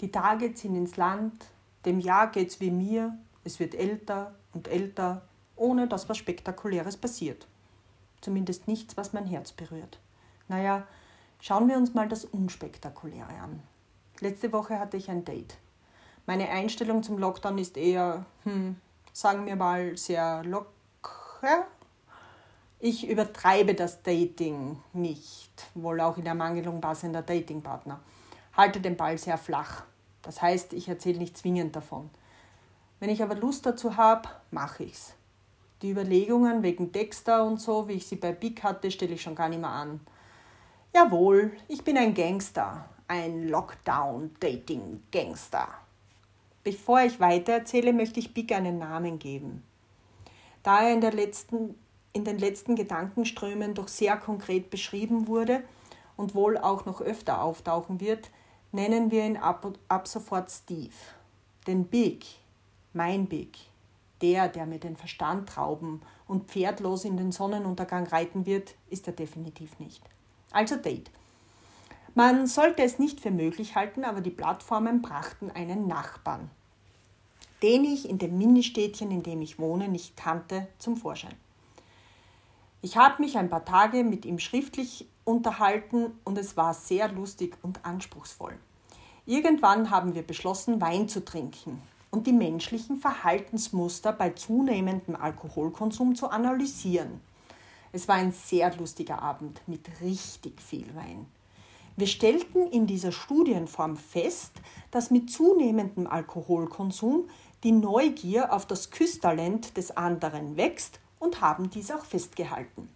Die Tage ziehen ins Land, dem Jahr geht's wie mir, es wird älter und älter, ohne dass was Spektakuläres passiert. Zumindest nichts, was mein Herz berührt. Naja, schauen wir uns mal das Unspektakuläre an. Letzte Woche hatte ich ein Date. Meine Einstellung zum Lockdown ist eher, hm, sagen wir mal, sehr locker. Ich übertreibe das Dating nicht, wohl auch in Ermangelung passender Datingpartner. Halte den Ball sehr flach. Das heißt, ich erzähle nicht zwingend davon. Wenn ich aber Lust dazu habe, mache ich's. Die Überlegungen wegen Dexter und so, wie ich sie bei Big hatte, stelle ich schon gar nicht mehr an. Jawohl, ich bin ein Gangster, ein Lockdown-Dating-Gangster. Bevor ich weitererzähle, möchte ich Big einen Namen geben. Da er in, der letzten, in den letzten Gedankenströmen doch sehr konkret beschrieben wurde und wohl auch noch öfter auftauchen wird, nennen wir ihn ab, ab sofort Steve. Denn Big, mein Big, der, der mir den Verstand rauben und pferdlos in den Sonnenuntergang reiten wird, ist er definitiv nicht. Also Date. Man sollte es nicht für möglich halten, aber die Plattformen brachten einen Nachbarn, den ich in dem Ministädtchen, in dem ich wohne, nicht kannte, zum Vorschein. Ich habe mich ein paar Tage mit ihm schriftlich unterhalten und es war sehr lustig und anspruchsvoll. Irgendwann haben wir beschlossen, Wein zu trinken und die menschlichen Verhaltensmuster bei zunehmendem Alkoholkonsum zu analysieren. Es war ein sehr lustiger Abend mit richtig viel Wein. Wir stellten in dieser Studienform fest, dass mit zunehmendem Alkoholkonsum die Neugier auf das Küsstalent des anderen wächst und haben dies auch festgehalten.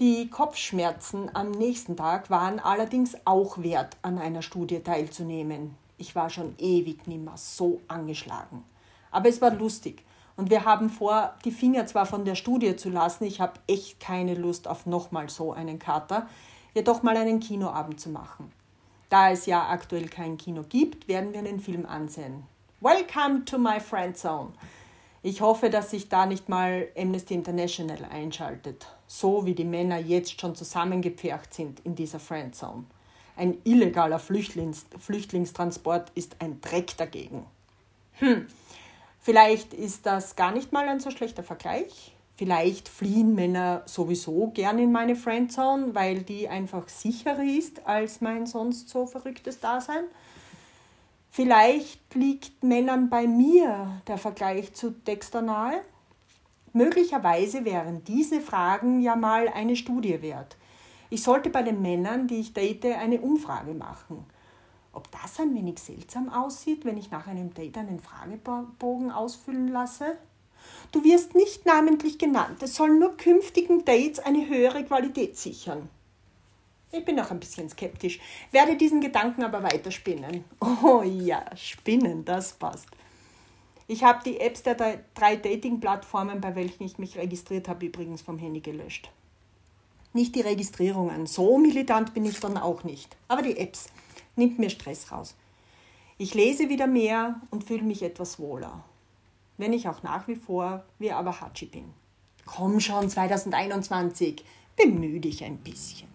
Die Kopfschmerzen am nächsten Tag waren allerdings auch wert, an einer Studie teilzunehmen. Ich war schon ewig nimmer so angeschlagen. Aber es war lustig und wir haben vor, die Finger zwar von der Studie zu lassen, ich habe echt keine Lust auf nochmal so einen Kater, jedoch mal einen Kinoabend zu machen. Da es ja aktuell kein Kino gibt, werden wir einen Film ansehen. Welcome to my friend zone. Ich hoffe, dass sich da nicht mal Amnesty International einschaltet, so wie die Männer jetzt schon zusammengepfercht sind in dieser Friendzone. Ein illegaler Flüchtlings Flüchtlingstransport ist ein Dreck dagegen. Hm, vielleicht ist das gar nicht mal ein so schlechter Vergleich. Vielleicht fliehen Männer sowieso gern in meine Friendzone, weil die einfach sicherer ist als mein sonst so verrücktes Dasein. Vielleicht liegt Männern bei mir der Vergleich zu Dexter nahe. Möglicherweise wären diese Fragen ja mal eine Studie wert. Ich sollte bei den Männern, die ich date, eine Umfrage machen. Ob das ein wenig seltsam aussieht, wenn ich nach einem Date einen Fragebogen ausfüllen lasse? Du wirst nicht namentlich genannt. Es soll nur künftigen Dates eine höhere Qualität sichern. Ich bin noch ein bisschen skeptisch, werde diesen Gedanken aber weiterspinnen. Oh ja, spinnen, das passt. Ich habe die Apps der drei Dating-Plattformen, bei welchen ich mich registriert habe, übrigens vom Handy gelöscht. Nicht die Registrierungen, so militant bin ich dann auch nicht. Aber die Apps nimmt mir Stress raus. Ich lese wieder mehr und fühle mich etwas wohler wenn ich auch nach wie vor wie Awahachi bin. Komm schon, 2021, bemühe dich ein bisschen.